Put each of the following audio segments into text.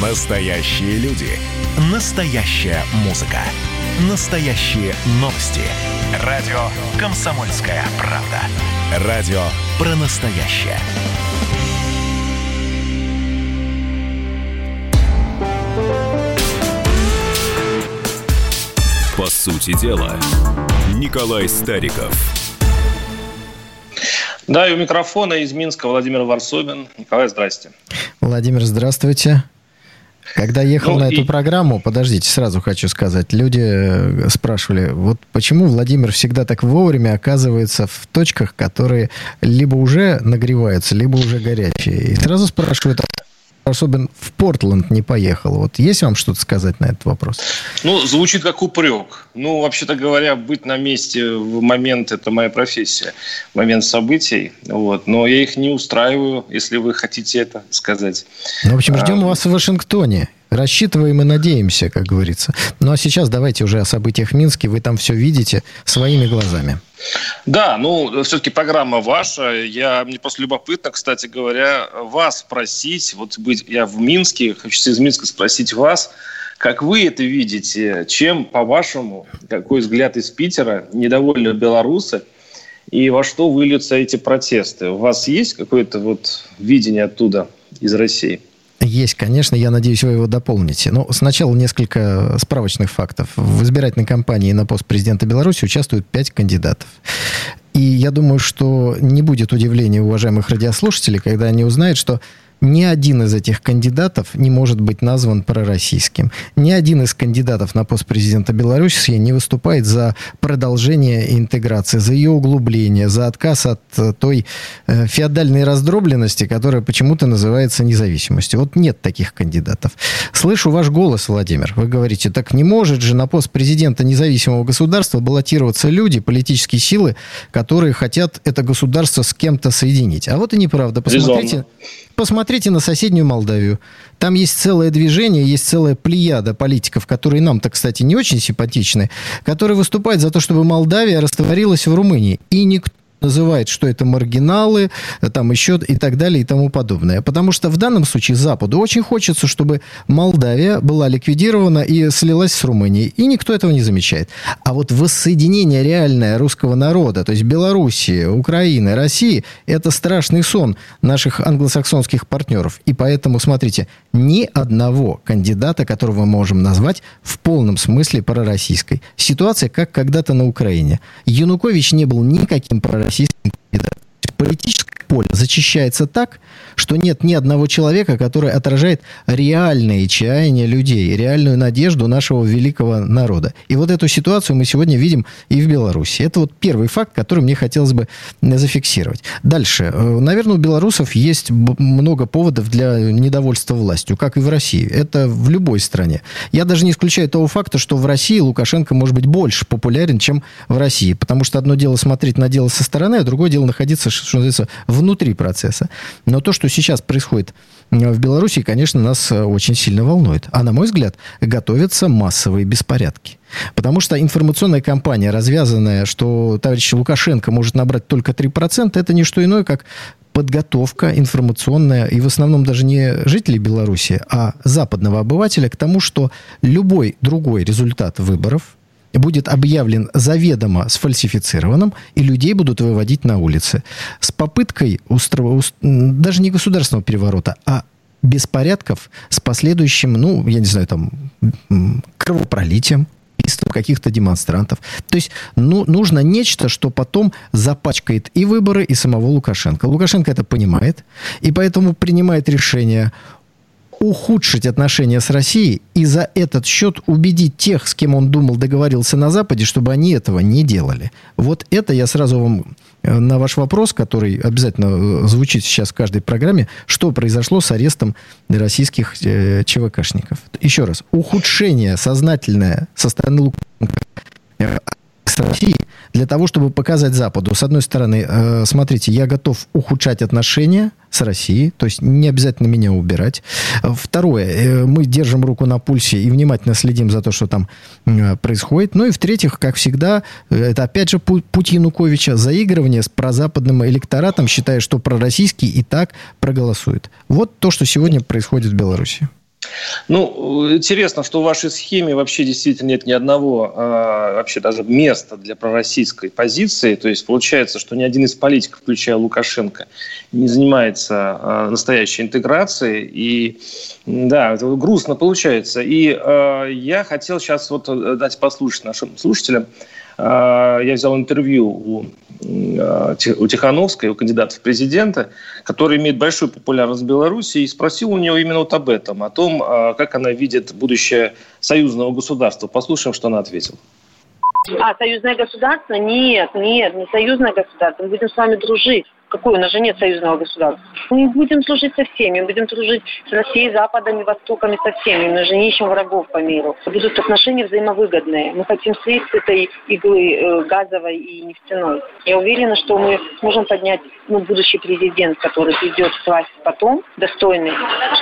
Настоящие люди. Настоящая музыка. Настоящие новости. Радио «Комсомольская правда». Радио про настоящее. По сути дела, Николай Стариков. Да, и у микрофона из Минска Владимир Варсобин. Николай, здрасте. Владимир, здравствуйте. Когда ехал ну, на эту и... программу, подождите, сразу хочу сказать, люди э, спрашивали, вот почему Владимир всегда так вовремя оказывается в точках, которые либо уже нагреваются, либо уже горячие. И сразу спрашивают, особенно в Портленд не поехал. Вот есть вам что-то сказать на этот вопрос? Ну, звучит как упрек. Ну, вообще-то говоря, быть на месте в момент – это моя профессия, момент событий. Вот. Но я их не устраиваю, если вы хотите это сказать. Ну, в общем, ждем а... вас в Вашингтоне. Рассчитываем и надеемся, как говорится. Ну, а сейчас давайте уже о событиях в Минске. Вы там все видите своими глазами. Да, ну, все-таки программа ваша. Я, мне просто любопытно, кстати говоря, вас спросить. Вот быть, я в Минске, хочу из Минска спросить вас, как вы это видите? Чем, по-вашему, какой взгляд из Питера, недовольны белорусы, и во что выльются эти протесты? У вас есть какое-то вот видение оттуда, из России? Есть, конечно, я надеюсь, вы его дополните. Но сначала несколько справочных фактов. В избирательной кампании на пост президента Беларуси участвуют пять кандидатов. И я думаю, что не будет удивления уважаемых радиослушателей, когда они узнают, что ни один из этих кандидатов не может быть назван пророссийским. Ни один из кандидатов на пост президента Беларуси не выступает за продолжение интеграции, за ее углубление, за отказ от э, той э, феодальной раздробленности, которая почему-то называется независимостью. Вот нет таких кандидатов. Слышу ваш голос, Владимир. Вы говорите, так не может же на пост президента независимого государства баллотироваться люди, политические силы, которые хотят это государство с кем-то соединить. А вот и неправда. Посмотрите, посмотрите на соседнюю Молдавию. Там есть целое движение, есть целая плеяда политиков, которые нам-то, кстати, не очень симпатичны, которые выступают за то, чтобы Молдавия растворилась в Румынии. И никто называет, что это маргиналы, там еще и так далее и тому подобное. Потому что в данном случае Западу очень хочется, чтобы Молдавия была ликвидирована и слилась с Румынией. И никто этого не замечает. А вот воссоединение реальное русского народа, то есть Белоруссии, Украины, России, это страшный сон наших англосаксонских партнеров. И поэтому, смотрите, ни одного кандидата, которого мы можем назвать в полном смысле пророссийской. Ситуация, как когда-то на Украине. Янукович не был никаким пророссийским российским кандидатом. Политическое поле зачищается так, что нет ни одного человека, который отражает реальные чаяния людей, реальную надежду нашего великого народа. И вот эту ситуацию мы сегодня видим и в Беларуси. Это вот первый факт, который мне хотелось бы зафиксировать. Дальше. Э, наверное, у белорусов есть много поводов для недовольства властью, как и в России. Это в любой стране. Я даже не исключаю того факта, что в России Лукашенко может быть больше популярен, чем в России. Потому что одно дело смотреть на дело со стороны, а другое дело находиться, что называется, внутри процесса. Но то, что сейчас происходит в Беларуси, конечно, нас э, очень сильно волнует. А на мой взгляд, готовятся массовые беспорядки. Потому что информационная кампания, развязанная, что товарищ Лукашенко может набрать только 3%, это не что иное, как подготовка информационная, и в основном даже не жителей Беларуси, а западного обывателя к тому, что любой другой результат выборов – будет объявлен заведомо сфальсифицированным, и людей будут выводить на улицы. С попыткой устро... даже не государственного переворота, а беспорядков с последующим, ну, я не знаю, там, кровопролитием, убийством каких-то демонстрантов. То есть ну, нужно нечто, что потом запачкает и выборы, и самого Лукашенко. Лукашенко это понимает, и поэтому принимает решение ухудшить отношения с Россией и за этот счет убедить тех, с кем он думал договорился на Западе, чтобы они этого не делали. Вот это я сразу вам э, на ваш вопрос, который обязательно э, звучит сейчас в каждой программе, что произошло с арестом российских э, ЧВКшников. Еще раз, ухудшение сознательное со стороны Лукашенко э, с Россией для того, чтобы показать Западу, с одной стороны, э, смотрите, я готов ухудшать отношения с Россией, то есть не обязательно меня убирать. Второе, э, мы держим руку на пульсе и внимательно следим за то, что там происходит. Ну и в-третьих, как всегда, это опять же путь Януковича, заигрывание с прозападным электоратом, считая, что пророссийский и так проголосует. Вот то, что сегодня происходит в Беларуси. Ну, интересно, что в вашей схеме вообще действительно нет ни одного а, вообще даже места для пророссийской позиции. То есть получается, что ни один из политиков, включая Лукашенко, не занимается а, настоящей интеграцией. И да, это грустно получается. И а, я хотел сейчас вот дать послушать нашим слушателям. А, я взял интервью у, у Тихановской, у кандидата в президенты, который имеет большую популярность в Беларуси, и спросил у нее именно вот об этом, о том, а, как она видит будущее союзного государства. Послушаем, что она ответила. А, союзное государство? Нет, нет, не союзное государство. Мы будем с вами дружить. Какое? У нас же нет союзного государства. Мы будем служить со всеми, мы будем дружить с Россией, Западом и Востоком со всеми. Мы же не ищем врагов по миру. Будут отношения взаимовыгодные. Мы хотим слить с этой иглы э, газовой и нефтяной. Я уверена, что мы сможем поднять ну, будущий президент, который придет в власть потом, достойный,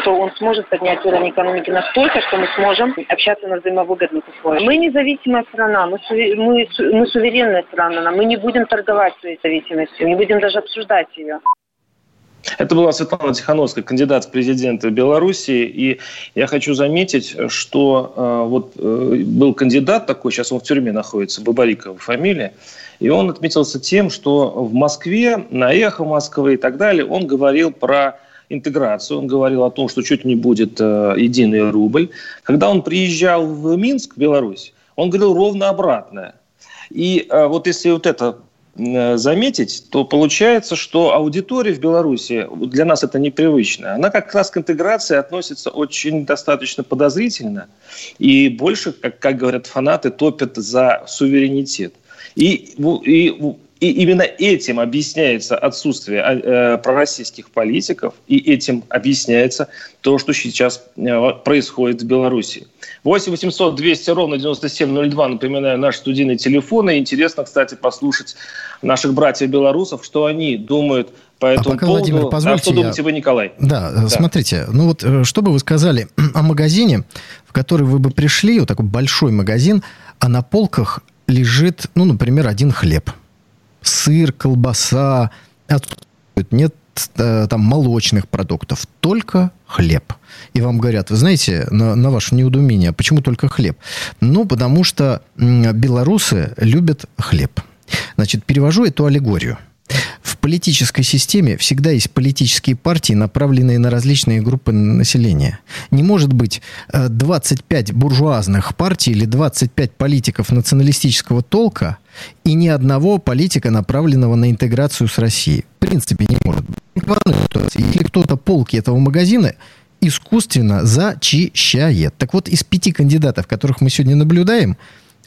что он сможет поднять уровень экономики настолько, что мы сможем общаться на взаимовыгодных условиях. Мы независимая страна, мы, мы, мы суверенная страна, мы не будем торговать своей зависимостью, не будем даже обсуждать обсуждать ее. Это была Светлана Тихановская, кандидат в президенты Беларуси. И я хочу заметить, что э, вот э, был кандидат такой, сейчас он в тюрьме находится, Бабарикова фамилия, и он отметился тем, что в Москве, на «Эхо Москвы» и так далее, он говорил про интеграцию, он говорил о том, что чуть не будет э, единый рубль. Когда он приезжал в Минск, Беларусь, он говорил ровно обратное. И э, вот если вот это заметить, то получается, что аудитория в Беларуси, для нас это непривычно, она как раз к интеграции относится очень достаточно подозрительно и больше, как, как говорят фанаты, топят за суверенитет. И, и, и именно этим объясняется отсутствие э, пророссийских политиков, и этим объясняется то, что сейчас э, происходит в Беларуси. 8 800 200 ровно 9702, напоминаю, наш студийный телефон. И интересно, кстати, послушать наших братьев белорусов, что они думают по а этому а пока, поводу. Владимир, позвольте, а что думаете вы, Николай? Да, да, смотрите, ну вот э, что бы вы сказали о магазине, в который вы бы пришли, вот такой большой магазин, а на полках лежит, ну, например, один хлеб. Сыр, колбаса, нет э, там молочных продуктов, только хлеб. И вам говорят, вы знаете, на, на ваше неудумение, почему только хлеб? Ну, потому что белорусы любят хлеб. Значит, перевожу эту аллегорию. В политической системе всегда есть политические партии, направленные на различные группы населения. Не может быть 25 э, буржуазных партий или 25 политиков националистического толка и ни одного политика, направленного на интеграцию с Россией. В принципе, не может быть. Если кто-то полки этого магазина искусственно зачищает. Так вот, из пяти кандидатов, которых мы сегодня наблюдаем,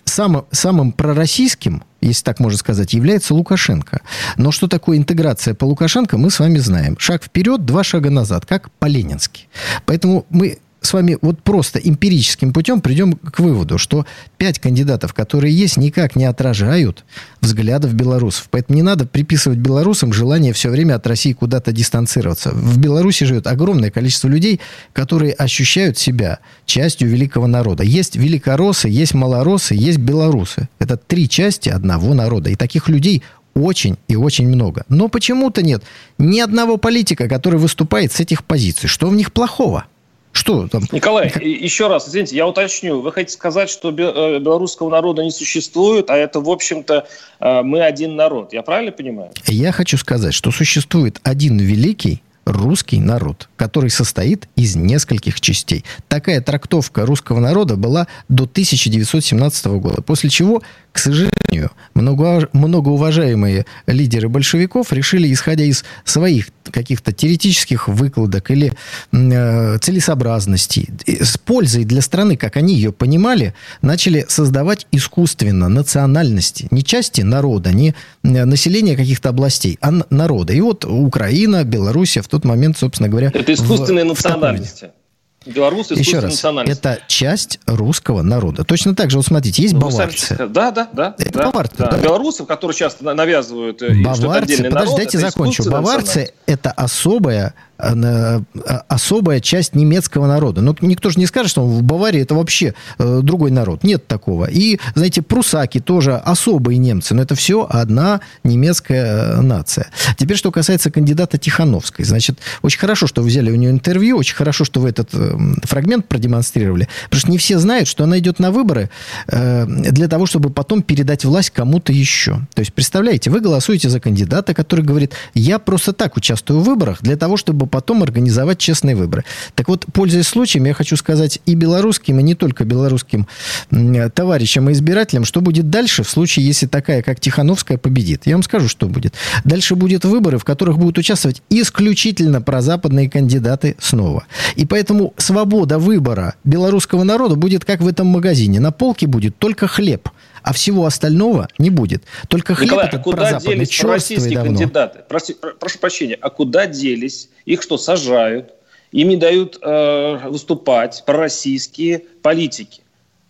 самым, самым пророссийским, если так можно сказать, является Лукашенко. Но что такое интеграция по Лукашенко, мы с вами знаем. Шаг вперед, два шага назад, как по-ленински. Поэтому мы с вами вот просто эмпирическим путем придем к выводу, что пять кандидатов, которые есть, никак не отражают взглядов белорусов. Поэтому не надо приписывать белорусам желание все время от России куда-то дистанцироваться. В Беларуси живет огромное количество людей, которые ощущают себя частью великого народа. Есть великоросы, есть малоросы, есть белорусы. Это три части одного народа. И таких людей очень и очень много. Но почему-то нет ни одного политика, который выступает с этих позиций. Что в них плохого? Что там? Николай, еще раз, извините, я уточню. Вы хотите сказать, что э, белорусского народа не существует, а это, в общем-то, э, мы один народ. Я правильно понимаю? Я хочу сказать, что существует один великий русский народ, который состоит из нескольких частей. Такая трактовка русского народа была до 1917 года, после чего, к сожалению, много, многоуважаемые лидеры большевиков решили, исходя из своих каких-то теоретических выкладок или э, целесообразностей, с пользой для страны, как они ее понимали, начали создавать искусственно национальности, не части народа, не населения каких-то областей, а народа. И вот Украина, Белоруссия в тот момент, собственно говоря... Это искусственные в, национальности. Белорусы Еще раз, это часть русского народа. Точно так же, вот смотрите, есть ну, баварцы. Сами, да, да, да. Это да, баварцы. Да. Да. Белорусов, которые часто навязывают, баварцы, что это подожди, народ, дайте закончу. Баварцы – это особая особая часть немецкого народа. Но никто же не скажет, что в Баварии это вообще другой народ. Нет такого. И, знаете, прусаки тоже особые немцы, но это все одна немецкая нация. Теперь, что касается кандидата Тихановской. Значит, очень хорошо, что вы взяли у нее интервью, очень хорошо, что вы этот фрагмент продемонстрировали, потому что не все знают, что она идет на выборы для того, чтобы потом передать власть кому-то еще. То есть, представляете, вы голосуете за кандидата, который говорит, я просто так участвую в выборах для того, чтобы потом организовать честные выборы. Так вот, пользуясь случаем, я хочу сказать и белорусским, и не только белорусским товарищам и избирателям, что будет дальше в случае, если такая, как Тихановская, победит. Я вам скажу, что будет. Дальше будут выборы, в которых будут участвовать исключительно прозападные кандидаты снова. И поэтому свобода выбора белорусского народа будет как в этом магазине. На полке будет только хлеб а всего остального не будет. Только хлеб Николай, этот а куда делись российские давно. кандидаты? Проси, прошу прощения, а куда делись? Их что, сажают? Им не дают э, выступать пророссийские политики.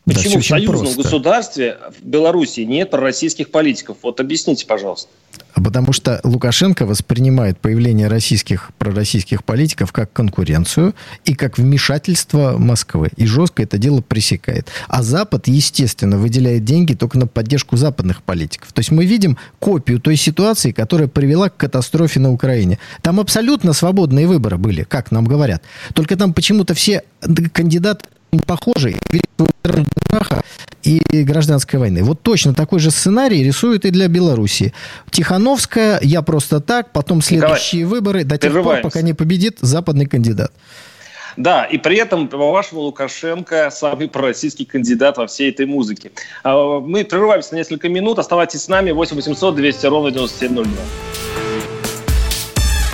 Почему да, в союзном просто. государстве в Беларуси нет пророссийских политиков? Вот объясните, пожалуйста. Потому что Лукашенко воспринимает появление российских, пророссийских политиков как конкуренцию и как вмешательство Москвы. И жестко это дело пресекает. А Запад, естественно, выделяет деньги только на поддержку западных политиков. То есть мы видим копию той ситуации, которая привела к катастрофе на Украине. Там абсолютно свободные выборы были, как нам говорят. Только там почему-то все кандидаты похожий, страха и гражданской войны. Вот точно такой же сценарий рисуют и для Белоруссии. Тихановская, я просто так, потом следующие Николай, выборы, до тех пор, пока не победит западный кандидат. Да, и при этом, по-вашему, Лукашенко самый пророссийский кандидат во всей этой музыке. А, мы прерываемся на несколько минут. Оставайтесь с нами. 8 800 200 ровно 9702.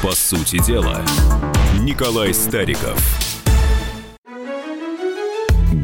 По сути дела, Николай Стариков.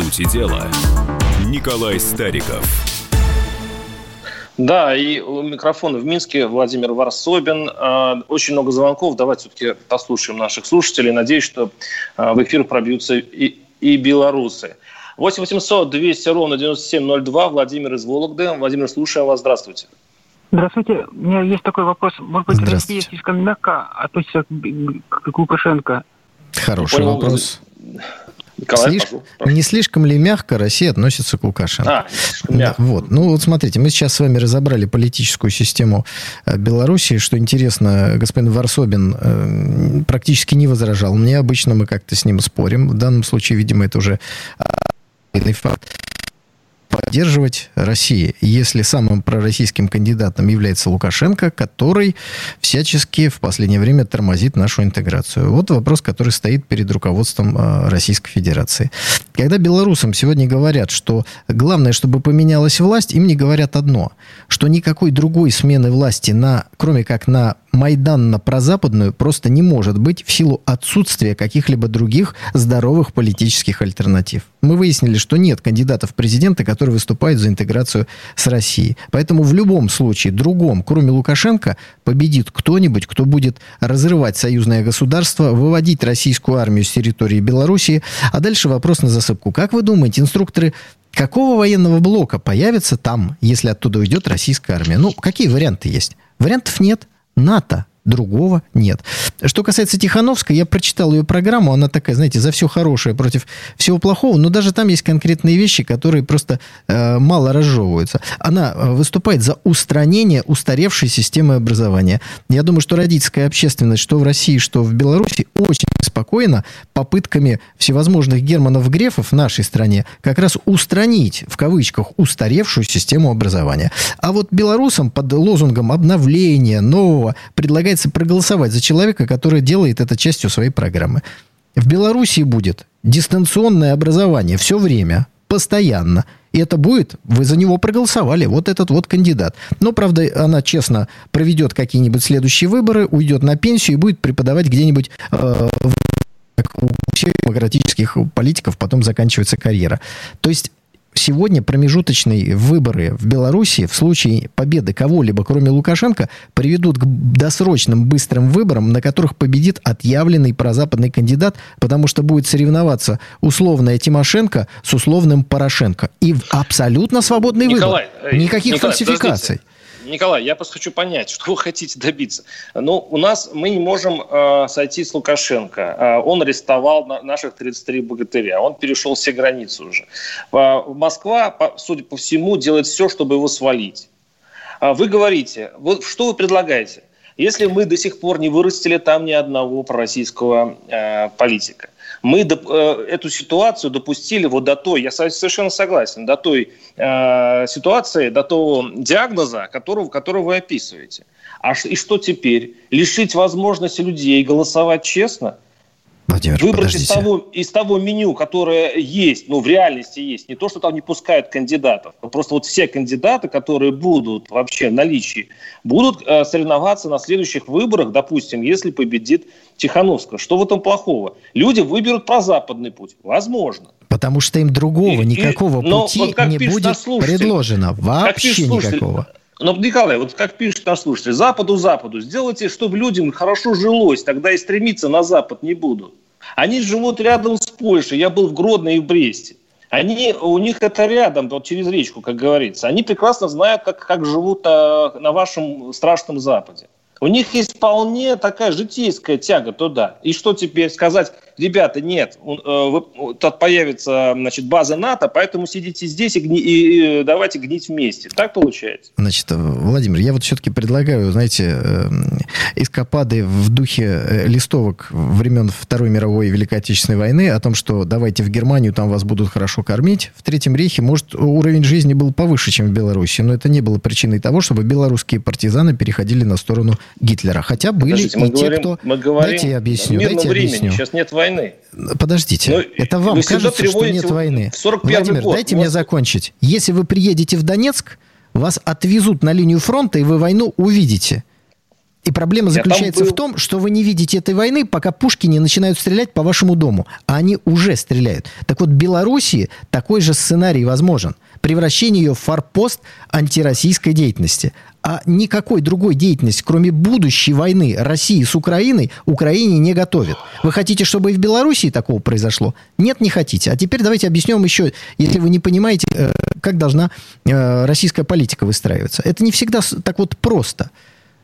Сути дела, Николай Стариков. Да, и у микрофона в Минске Владимир Варсобин. А, очень много звонков. Давайте все-таки послушаем наших слушателей. Надеюсь, что а, в эфир пробьются и, и белорусы. 8 800 200 ровно 9702. Владимир из Вологды. Владимир, слушаем вас. Здравствуйте. Здравствуйте. У меня есть такой вопрос. Может быть, Россия слишком мягко относится к, Лукашенко? Хороший вопрос. Николай, Слиш... прошу. Не слишком ли мягко Россия относится к Лукашенко? А, да, вот. Ну, вот смотрите, мы сейчас с вами разобрали политическую систему э, Белоруссии. Что интересно, господин Варсобин э, практически не возражал. Мне обычно мы как-то с ним спорим. В данном случае, видимо, это уже факт поддерживать России, если самым пророссийским кандидатом является Лукашенко, который всячески в последнее время тормозит нашу интеграцию. Вот вопрос, который стоит перед руководством э, Российской Федерации. Когда белорусам сегодня говорят, что главное, чтобы поменялась власть, им не говорят одно, что никакой другой смены власти, на, кроме как на Майдан на прозападную просто не может быть в силу отсутствия каких-либо других здоровых политических альтернатив. Мы выяснили, что нет кандидатов в президенты, которые выступают за интеграцию с Россией. Поэтому в любом случае, другом, кроме Лукашенко, победит кто-нибудь, кто будет разрывать союзное государство, выводить российскую армию с территории Белоруссии. А дальше вопрос на засыпку. Как вы думаете, инструкторы какого военного блока появятся там, если оттуда уйдет российская армия? Ну, какие варианты есть? Вариантов нет. НАТО. Другого нет. Что касается Тихановской, я прочитал ее программу, она такая, знаете, за все хорошее против всего плохого, но даже там есть конкретные вещи, которые просто э, мало разжевываются. Она э, выступает за устранение устаревшей системы образования. Я думаю, что родительская общественность, что в России, что в Беларуси, очень спокойно попытками всевозможных Германов Грефов в нашей стране как раз устранить, в кавычках, устаревшую систему образования. А вот белорусам под лозунгом обновления, нового, предлагается проголосовать за человека, который делает это частью своей программы. В Белоруссии будет дистанционное образование все время, постоянно. И это будет, вы за него проголосовали, вот этот вот кандидат. Но, правда, она честно проведет какие-нибудь следующие выборы, уйдет на пенсию и будет преподавать где-нибудь э, у всех демократических политиков потом заканчивается карьера. То есть сегодня промежуточные выборы в Беларуси в случае победы кого-либо, кроме Лукашенко, приведут к досрочным быстрым выборам, на которых победит отъявленный прозападный кандидат, потому что будет соревноваться условная Тимошенко с условным Порошенко. И абсолютно свободный Николай, выбор. Э, Никаких Николай, фальсификаций. Подождите. Николай, я просто хочу понять, что вы хотите добиться. Ну, у нас мы не можем э, сойти с Лукашенко. Э, он арестовал на, наших 33 богатыря. Он перешел все границы уже. Э, Москва, по, судя по всему, делает все, чтобы его свалить. Э, вы говорите, вот что вы предлагаете? Если мы до сих пор не вырастили там ни одного пророссийского э, политика, мы э, эту ситуацию допустили вот до той, я совершенно согласен, до той э, ситуации, до того диагноза, которого, которого вы описываете. А и что теперь? Лишить возможности людей голосовать честно – Владимир, Выбрать из того, из того меню, которое есть, ну, в реальности есть, не то, что там не пускают кандидатов, а просто вот все кандидаты, которые будут вообще в наличии, будут э, соревноваться на следующих выборах, допустим, если победит Тихановская. Что в этом плохого? Люди выберут прозападный путь. Возможно. Потому что им другого и, никакого и, пути вот не будет предложено. Вообще никакого. Но, Николай, вот как пишет наш слушатель, Западу, Западу, сделайте, чтобы людям хорошо жилось, тогда и стремиться на Запад не будут. Они живут рядом с Польшей. Я был в Гродно и в Бресте. Они, у них это рядом, вот через речку, как говорится. Они прекрасно знают, как, как живут а, на вашем страшном Западе. У них есть вполне такая житейская тяга туда. И что теперь сказать? Ребята, нет, э, тут появится значит, база НАТО, поэтому сидите здесь и, гни, и давайте гнить вместе. Так получается? Значит, Владимир, я вот все-таки предлагаю, знаете, эм, эскапады в духе э, листовок времен Второй мировой и Великой Отечественной войны о том, что давайте в Германию, там вас будут хорошо кормить. В Третьем рейхе, может, уровень жизни был повыше, чем в Беларуси, но это не было причиной того, чтобы белорусские партизаны переходили на сторону Гитлера. Хотя были Подождите, и те, говорим, кто... Мы говорим дайте я объясню. Дайте времени. объясню. Сейчас нет войны. Подождите. Но ну, это вам кажется, что нет войны. Владимир, год. дайте вот. мне закончить. Если вы приедете в Донецк, вас отвезут на линию фронта, и вы войну увидите. И проблема заключается был... в том, что вы не видите этой войны, пока пушки не начинают стрелять по вашему дому. А они уже стреляют. Так вот, в Белоруссии такой же сценарий возможен. Превращение ее в форпост антироссийской деятельности. А никакой другой деятельности, кроме будущей войны России с Украиной, Украине не готовят. Вы хотите, чтобы и в Белоруссии такого произошло? Нет, не хотите. А теперь давайте объяснем еще, если вы не понимаете, э, как должна э, российская политика выстраиваться. Это не всегда так вот просто.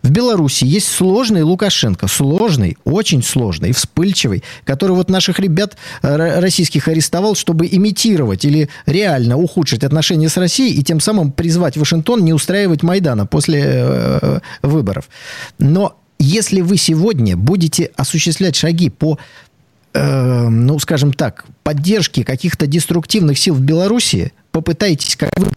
В Беларуси есть сложный Лукашенко, сложный, очень сложный, вспыльчивый, который вот наших ребят э, российских арестовал, чтобы имитировать или реально ухудшить отношения с Россией и тем самым призвать Вашингтон не устраивать Майдана после э, выборов. Но если вы сегодня будете осуществлять шаги по э, ну, скажем так, поддержке каких-то деструктивных сил в Беларуси, попытайтесь, как вы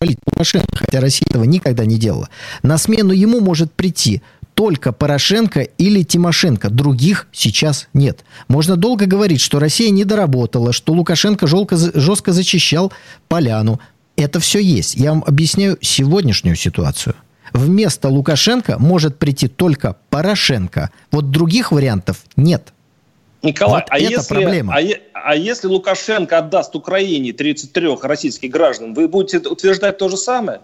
Лукашенко, хотя Россия этого никогда не делала. На смену ему может прийти только Порошенко или Тимошенко. Других сейчас нет. Можно долго говорить, что Россия не доработала, что Лукашенко жестко, жестко зачищал поляну. Это все есть. Я вам объясняю сегодняшнюю ситуацию. Вместо Лукашенко может прийти только Порошенко. Вот других вариантов нет. Николай, вот а, если, проблема. А, а если Лукашенко отдаст Украине 33 российских граждан, вы будете утверждать то же самое?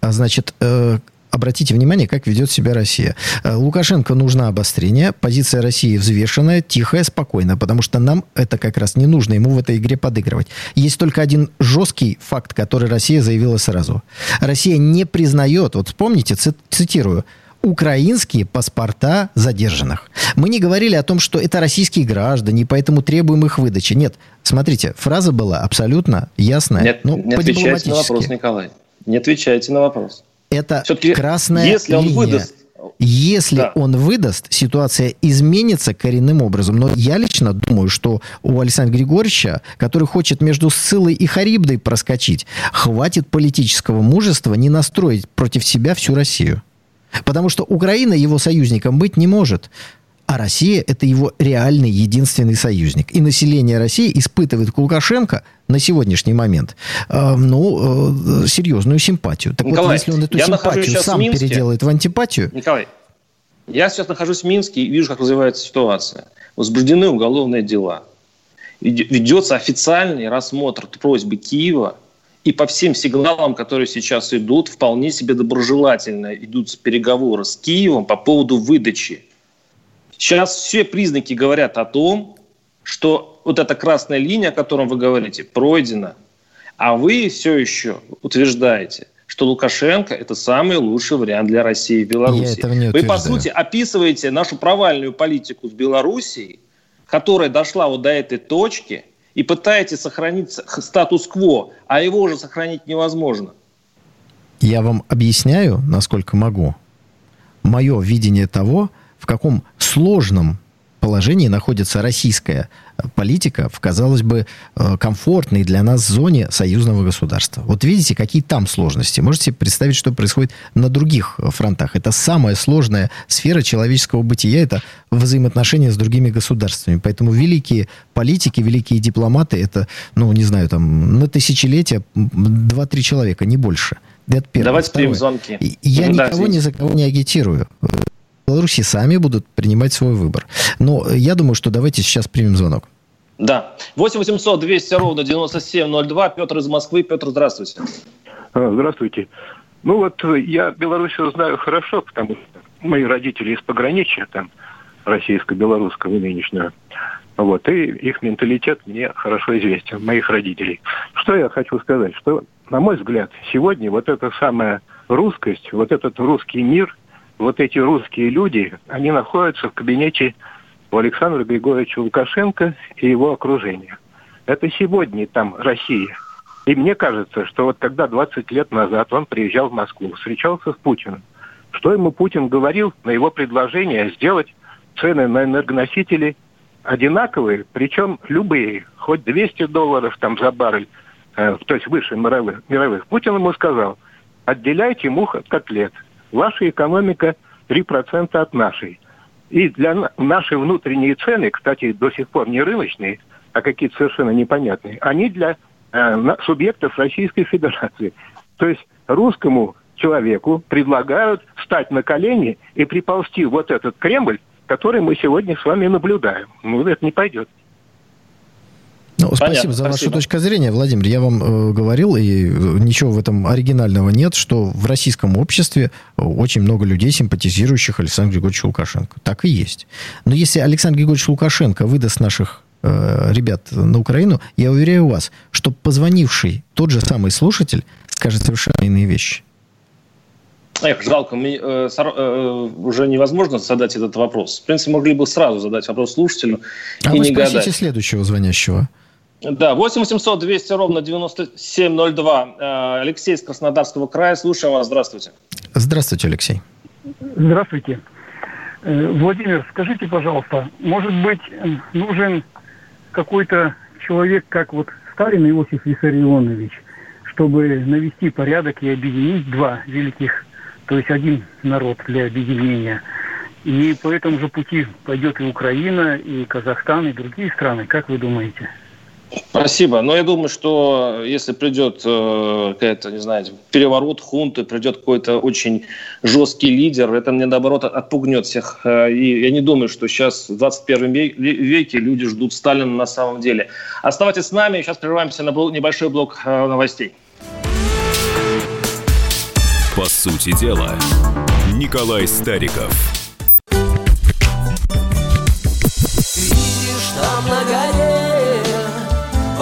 А значит, э, обратите внимание, как ведет себя Россия. Э, Лукашенко нужно обострение, позиция России взвешенная, тихая, спокойная, потому что нам это как раз не нужно, ему в этой игре подыгрывать. Есть только один жесткий факт, который Россия заявила сразу. Россия не признает, вот помните, цитирую, украинские паспорта задержанных. Мы не говорили о том, что это российские граждане, поэтому требуем их выдачи. Нет, смотрите, фраза была абсолютно ясная. Нет, ну, не отвечайте на вопрос, Николай. Не отвечайте на вопрос. Это красная если линия. Он выдаст, если да. он выдаст, ситуация изменится коренным образом. Но я лично думаю, что у Александра Григорьевича, который хочет между Ссылой и Харибдой проскочить, хватит политического мужества не настроить против себя всю Россию. Потому что Украина его союзником быть не может. А Россия – это его реальный единственный союзник. И население России испытывает к Лукашенко на сегодняшний момент э, ну, э, серьезную симпатию. Так Николай, вот, если он эту симпатию сам в переделает в антипатию... Николай, я сейчас нахожусь в Минске и вижу, как развивается ситуация. Возбуждены уголовные дела. Ведется официальный рассмотр просьбы Киева и по всем сигналам, которые сейчас идут, вполне себе доброжелательно идут переговоры с Киевом по поводу выдачи Сейчас все признаки говорят о том, что вот эта красная линия, о которой вы говорите, пройдена. А вы все еще утверждаете, что Лукашенко – это самый лучший вариант для России и Беларуси. Вы, по сути, описываете нашу провальную политику с Белоруссией, которая дошла вот до этой точки, и пытаетесь сохранить статус-кво, а его уже сохранить невозможно. Я вам объясняю, насколько могу, мое видение того, в каком сложном положении находится российская политика в, казалось бы, э, комфортной для нас зоне союзного государства. Вот видите, какие там сложности. Можете представить, что происходит на других фронтах. Это самая сложная сфера человеческого бытия, это взаимоотношения с другими государствами. Поэтому великие политики, великие дипломаты, это, ну, не знаю, там, на тысячелетия два-три человека, не больше. Это первое. Давайте примем звонки. Я ну, никого да, ни за кого не агитирую. Беларуси сами будут принимать свой выбор. Но я думаю, что давайте сейчас примем звонок. Да. 8 800 200 ровно 9702. Петр из Москвы. Петр, здравствуйте. А, здравствуйте. Ну вот я Белоруссию знаю хорошо, потому что мои родители из пограничья, там, российско-белорусского нынешнего. Вот, и их менталитет мне хорошо известен, моих родителей. Что я хочу сказать? Что, на мой взгляд, сегодня вот эта самая русскость, вот этот русский мир – вот эти русские люди, они находятся в кабинете у Александра Григорьевича Лукашенко и его окружения. Это сегодня там Россия. И мне кажется, что вот когда 20 лет назад он приезжал в Москву, встречался с Путиным, что ему Путин говорил на его предложение сделать цены на энергоносители одинаковые, причем любые, хоть 200 долларов там за баррель, э, то есть выше мировых, мировых. Путин ему сказал, отделяйте мух от котлет ваша экономика 3% от нашей. И для нашей внутренние цены, кстати, до сих пор не рыночные, а какие-то совершенно непонятные, они для э, субъектов Российской Федерации. То есть русскому человеку предлагают встать на колени и приползти вот этот Кремль, который мы сегодня с вами наблюдаем. Ну, это не пойдет. Ну, Понятно, спасибо за спасибо. вашу точку зрения, Владимир. Я вам э, говорил, и ничего в этом оригинального нет, что в российском обществе очень много людей, симпатизирующих Александру Григорьевичу Лукашенко. Так и есть. Но если Александр Григорьевич Лукашенко выдаст наших э, ребят на Украину, я уверяю вас, что позвонивший тот же самый слушатель скажет совершенно иные вещи. Эх, жалко, мне, э, э, уже невозможно задать этот вопрос. В принципе, могли бы сразу задать вопрос слушателю а и вы не гадать. следующего звонящего. Да, 8 800 200 ровно 9702. Э, Алексей из Краснодарского края. Слушаю вас. Здравствуйте. Здравствуйте, Алексей. Здравствуйте. Э, Владимир, скажите, пожалуйста, может быть, нужен какой-то человек, как вот Сталин Иосиф Виссарионович, чтобы навести порядок и объединить два великих, то есть один народ для объединения. И по этому же пути пойдет и Украина, и Казахстан, и другие страны. Как вы думаете? Спасибо. Но я думаю, что если придет э, какая-то, не знаю, переворот хунты, придет какой-то очень жесткий лидер, это мне, наоборот, отпугнет всех. Э, и я не думаю, что сейчас в 21 веке люди ждут Сталина на самом деле. Оставайтесь с нами. Сейчас прерываемся на небольшой блок э, новостей. По сути дела, Николай Стариков.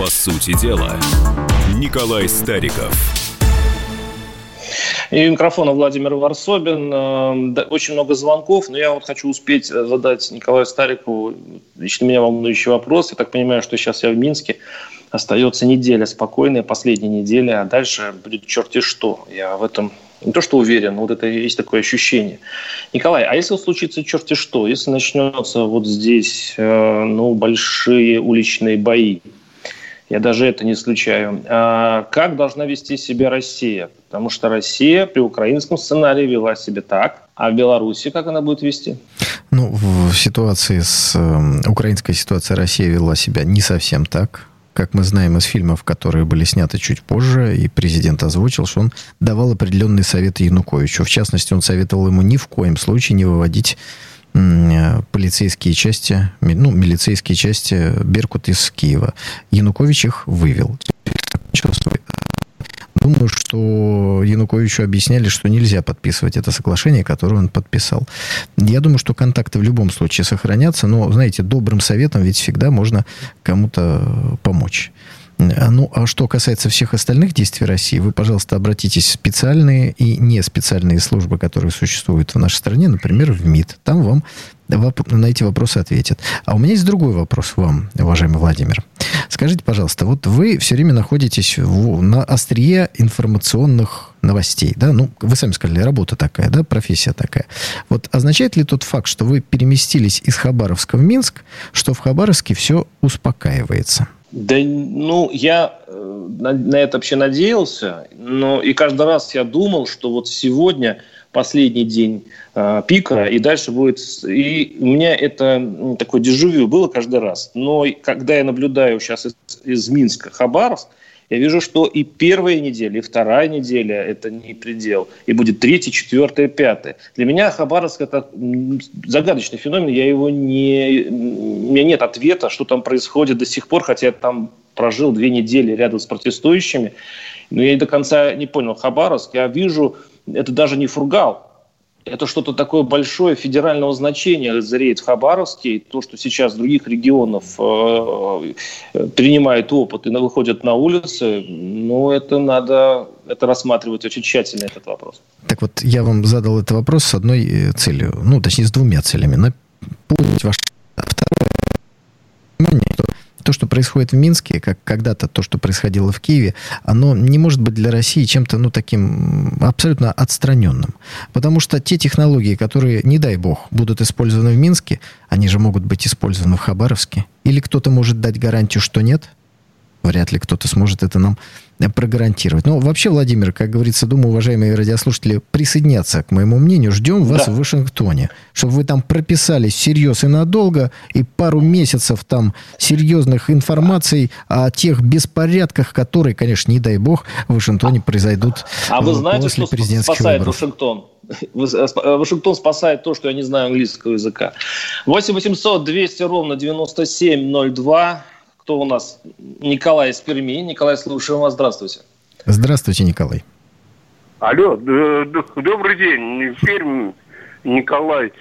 По сути дела, Николай Стариков. И микрофона Владимир Варсобин. Э, очень много звонков, но я вот хочу успеть задать Николаю Старикову лично меня волнующий вопрос. Я так понимаю, что сейчас я в Минске. Остается неделя спокойная, последняя неделя, а дальше будет черти что. Я в этом не то что уверен, вот это есть такое ощущение. Николай, а если случится черти что, если начнется вот здесь э, ну, большие уличные бои, я даже это не исключаю. А как должна вести себя Россия? Потому что Россия при украинском сценарии вела себя так, а в Беларуси как она будет вести? Ну, в ситуации с э, украинской ситуацией Россия вела себя не совсем так. Как мы знаем из фильмов, которые были сняты чуть позже, и президент озвучил, что он давал определенные советы Януковичу. В частности, он советовал ему ни в коем случае не выводить полицейские части, ну, милицейские части Беркут из Киева. Янукович их вывел. Думаю, что Януковичу объясняли, что нельзя подписывать это соглашение, которое он подписал. Я думаю, что контакты в любом случае сохранятся, но, знаете, добрым советом ведь всегда можно кому-то помочь. А, ну, а что касается всех остальных действий России, вы, пожалуйста, обратитесь в специальные и не специальные службы, которые существуют в нашей стране, например, в МИД. Там вам на эти вопросы ответят. А у меня есть другой вопрос вам, уважаемый Владимир. Скажите, пожалуйста, вот вы все время находитесь в, на острие информационных новостей, да? Ну, вы сами сказали, работа такая, да, профессия такая. Вот означает ли тот факт, что вы переместились из Хабаровска в Минск, что в Хабаровске все успокаивается? Да, ну, я э, на, на это вообще надеялся, но и каждый раз я думал, что вот сегодня последний день э, пика, и дальше будет... И у меня это такое дежавю было каждый раз. Но когда я наблюдаю сейчас из, из Минска Хабаровск, я вижу, что и первая неделя, и вторая неделя – это не предел. И будет третья, четвертая, пятая. Для меня Хабаровск – это загадочный феномен. Я его не... У меня нет ответа, что там происходит до сих пор, хотя я там прожил две недели рядом с протестующими. Но я до конца не понял. Хабаровск, я вижу, это даже не фургал это что-то такое большое федерального значения зреет в Хабаровске. То, что сейчас других регионов э, э, принимают опыт и выходят на улицы, ну, это надо это рассматривать очень тщательно, этот вопрос. Так вот, я вам задал этот вопрос с одной э, целью, ну, точнее, с двумя целями. Напомнить ваш второе внимание, то, что происходит в Минске, как когда-то то, что происходило в Киеве, оно не может быть для России чем-то, ну, таким абсолютно отстраненным. Потому что те технологии, которые, не дай бог, будут использованы в Минске, они же могут быть использованы в Хабаровске. Или кто-то может дать гарантию, что нет – Вряд ли кто-то сможет это нам прогарантировать. Но вообще, Владимир, как говорится, думаю, уважаемые радиослушатели присоединятся к моему мнению. Ждем вас да. в Вашингтоне, чтобы вы там прописались всерьез и надолго, и пару месяцев там серьезных информаций о тех беспорядках, которые, конечно, не дай бог, в Вашингтоне произойдут А вы знаете, что спасает выборов. Вашингтон? Э, Вашингтон спасает то, что я не знаю английского языка. 8 800 200 ровно 9702 кто у нас? Николай из Перми. Николай, слушаем вас. Здравствуйте. Здравствуйте, Николай. Алло, добрый день. Пермь, Николай.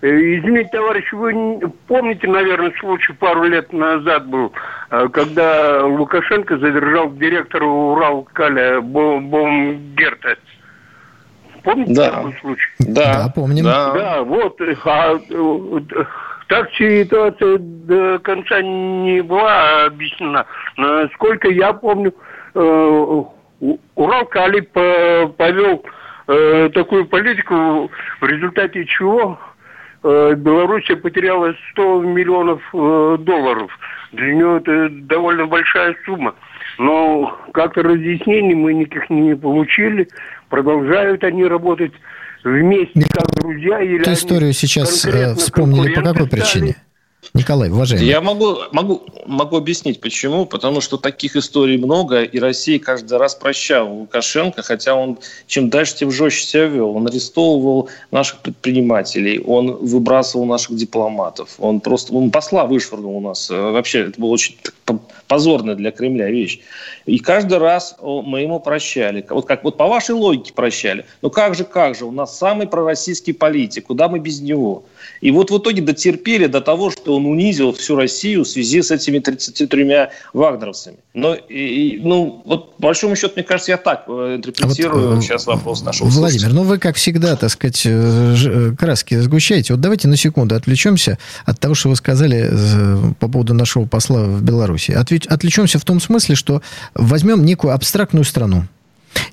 Э, извините, товарищ, вы помните, наверное, случай пару лет назад был, э, когда Лукашенко задержал директора Уралкаля Бомгерта. Помните да. такой случай? Да, да помним. Да, да вот. А, так ситуация до конца не была объяснена. Насколько я помню, э, Урал Кали повел э, такую политику, в результате чего э, Белоруссия потеряла 100 миллионов долларов. Для нее это довольно большая сумма. Но как-то разъяснений мы никаких не получили. Продолжают они работать вместе как друзья. Или Эту историю сейчас э, вспомнили по какой причине? Николай, уважаемый. Я могу, могу, могу объяснить, почему. Потому что таких историй много, и Россия каждый раз прощала Лукашенко, хотя он чем дальше, тем жестче себя вел. Он арестовывал наших предпринимателей, он выбрасывал наших дипломатов, он просто он посла вышвырнул у нас. Вообще, это было очень позорная для Кремля вещь. И каждый раз мы ему прощали. Вот как вот по вашей логике прощали. Ну как же, как же, у нас самый пророссийский политик, куда мы без него? И вот в итоге дотерпели до того, что он унизил всю Россию в связи с этими 33 вагнеровцами. Но, и, ну, вот по большому счету, мне кажется, я так э, интерпретирую вот, сейчас вопрос нашего Владимир, ну вы, как всегда, так сказать, э, краски сгущаете. Вот давайте на секунду отвлечемся от того, что вы сказали по поводу нашего посла в Беларуси. Отвлечемся в том смысле, что возьмем некую абстрактную страну,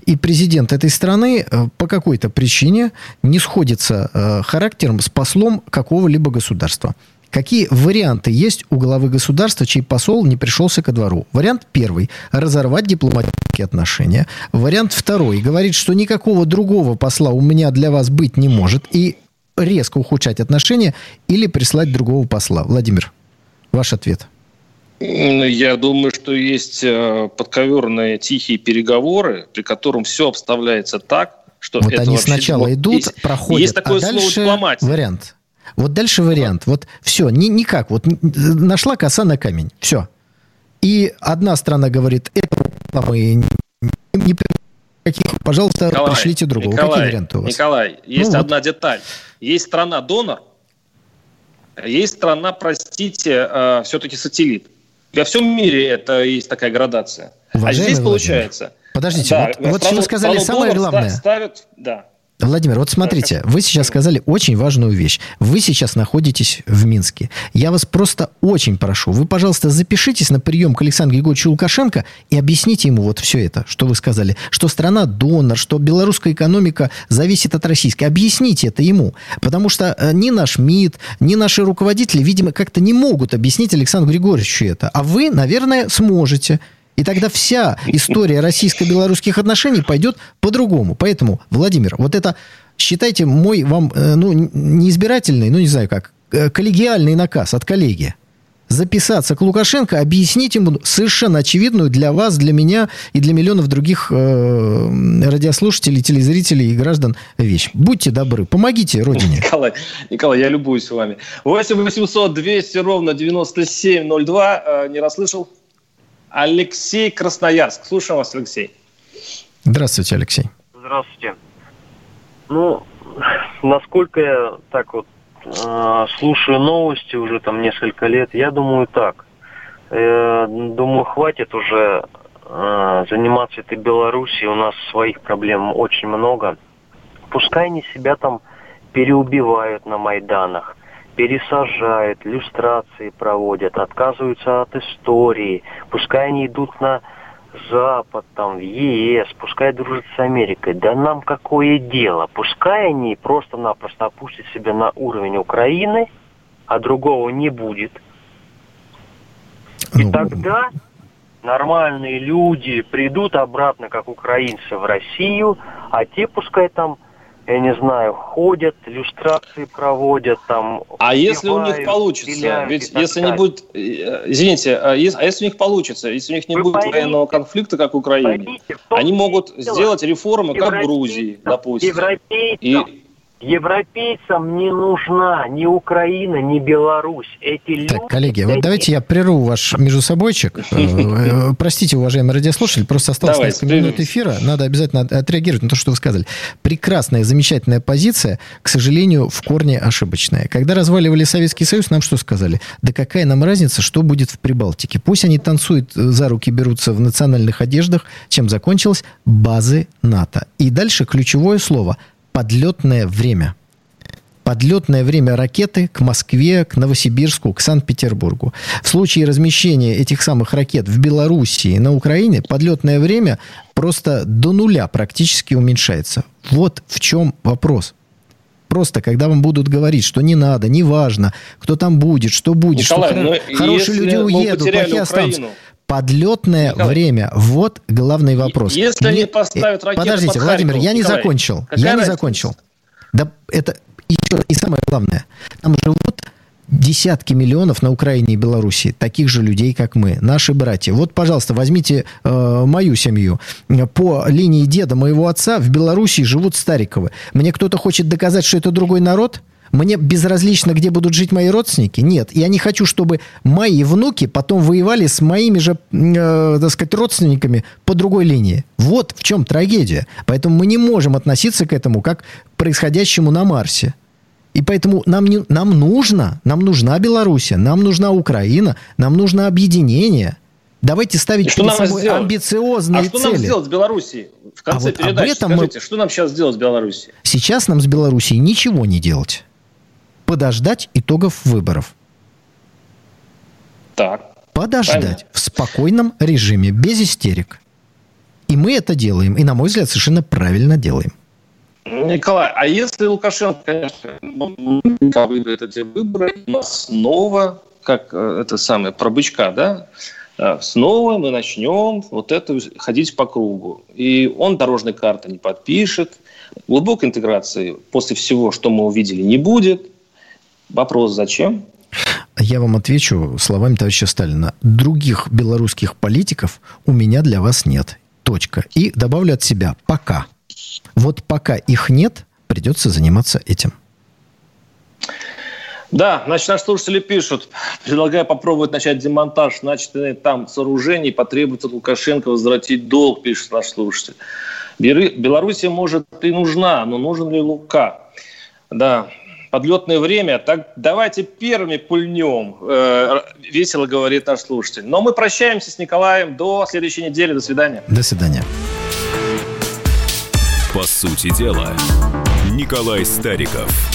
и президент этой страны э, по какой-то причине не сходится э, характером с послом какого-либо государства. Какие варианты есть у главы государства, чей посол не пришелся ко двору? Вариант первый – разорвать дипломатические отношения. Вариант второй – говорить, что никакого другого посла у меня для вас быть не может, и резко ухудшать отношения или прислать другого посла. Владимир, ваш ответ – я думаю, что есть э, подковерные тихие переговоры, при котором все обставляется так, что вот это они сначала идут, есть, проходят, есть такое а слово дальше дипломатия. вариант. Вот дальше вариант. Вот все, ни, никак. Вот нашла коса на камень. Все. И одна страна говорит, это мы не, не каких, пожалуйста, Николай, пришлите другого. Николай, Какие варианты у вас? Николай, есть ну, одна вот. деталь. Есть страна-донор, есть страна, простите, э, все-таки сателлит. Во всем мире это есть такая градация. А Уважаемый а здесь Владимир, получается... Подождите, да, вот, вот что вы сказали самое главное. Ставят, да. Владимир, вот смотрите, вы сейчас сказали очень важную вещь. Вы сейчас находитесь в Минске. Я вас просто очень прошу, вы, пожалуйста, запишитесь на прием к Александру Григорьевичу Лукашенко и объясните ему вот все это, что вы сказали. Что страна донор, что белорусская экономика зависит от российской. Объясните это ему. Потому что э, ни наш МИД, ни наши руководители, видимо, как-то не могут объяснить Александру Григорьевичу это. А вы, наверное, сможете. И тогда вся история российско-белорусских отношений пойдет по-другому. Поэтому, Владимир, вот это, считайте, мой вам, э, ну, не избирательный, ну, не знаю как, э, коллегиальный наказ от коллеги. Записаться к Лукашенко, объяснить ему совершенно очевидную для вас, для меня и для миллионов других э, радиослушателей, телезрителей и граждан вещь. Будьте добры, помогите Родине. Николай, Николай, я любуюсь вами. 8 800 200 ровно 9702. Э, не расслышал? Алексей Красноярск. Слушаем вас, Алексей. Здравствуйте, Алексей. Здравствуйте. Ну, насколько я так вот э, слушаю новости уже там несколько лет, я думаю так. Э, думаю, хватит уже э, заниматься этой Белоруссией. У нас своих проблем очень много. Пускай они себя там переубивают на Майданах пересажают, иллюстрации проводят, отказываются от истории, пускай они идут на Запад, там, в ЕС, пускай дружат с Америкой. Да нам какое дело? Пускай они просто-напросто опустят себя на уровень Украины, а другого не будет. И ну, тогда нормальные люди придут обратно, как украинцы, в Россию, а те пускай там я не знаю, ходят, иллюстрации проводят там. А если у них получится? Ведь если не будет, э, извините, а если, а если у них получится, если у них не Вы будет поймите, военного конфликта, как в Украине, поймите, они могут сделать реформы, как в Грузии, допустим. И Европейцам не нужна ни Украина, ни Беларусь. Эти люди... Так, коллеги, вот давайте я прерву ваш междусобойчик. Э, простите, уважаемый радиослушатель, просто осталось несколько минут эфира. Надо обязательно отреагировать на то, что вы сказали. Прекрасная, замечательная позиция, к сожалению, в корне ошибочная. Когда разваливали Советский Союз, нам что сказали? Да какая нам разница, что будет в Прибалтике? Пусть они танцуют за руки, берутся в национальных одеждах. Чем закончилось? Базы НАТО. И дальше ключевое слово – подлетное время. Подлетное время ракеты к Москве, к Новосибирску, к Санкт-Петербургу. В случае размещения этих самых ракет в Белоруссии, на Украине, подлетное время просто до нуля практически уменьшается. Вот в чем вопрос. Просто, когда вам будут говорить, что не надо, не важно, кто там будет, что будет, Николай, что хор- хорошие люди уедут, плохие останутся подлетное Николай. время. Вот главный вопрос. Если не, поставят ракеты Подождите, под Владимир, Харьков, я не Николай, закончил. Я разница? не закончил. Да это еще и самое главное. Там живут десятки миллионов на Украине и Белоруссии, таких же людей, как мы, наши братья. Вот, пожалуйста, возьмите э, мою семью. По линии деда моего отца в Белоруссии живут Стариковы. Мне кто-то хочет доказать, что это другой народ – мне безразлично, где будут жить мои родственники? Нет. Я не хочу, чтобы мои внуки потом воевали с моими же, э, так сказать, родственниками по другой линии. Вот в чем трагедия. Поэтому мы не можем относиться к этому как к происходящему на Марсе. И поэтому нам, не, нам нужно, нам нужна Белоруссия, нам нужна Украина, нам нужно объединение. Давайте ставить что перед собой сделать? амбициозные цели. А что цели. нам сделать с Белоруссией? В конце а вот передачи этом скажите, мы... что нам сейчас сделать с Белоруссией? Сейчас нам с Белоруссией ничего не делать. Подождать итогов выборов. Так. Подождать Понятно. в спокойном режиме, без истерик. И мы это делаем. И, на мой взгляд, совершенно правильно делаем. Николай, а если Лукашенко, конечно, выиграет эти выборы, снова, как э, это самое, про бычка, да, э, снова мы начнем вот это ходить по кругу. И он дорожной карты не подпишет, глубокой интеграции после всего, что мы увидели, не будет. Вопрос, зачем? Я вам отвечу словами товарища Сталина. Других белорусских политиков у меня для вас нет. Точка. И добавлю от себя «пока». Вот пока их нет, придется заниматься этим. Да, значит, наши слушатели пишут, предлагаю попробовать начать демонтаж начатых там сооружений, потребуется от Лукашенко возвратить долг, пишет наш слушатель. Белоруссия, может, и нужна, но нужен ли Лука? Да, подлетное время, так давайте первыми пульнем, э, весело говорит наш слушатель. Но мы прощаемся с Николаем до следующей недели. До свидания. До свидания. По сути дела, Николай Стариков.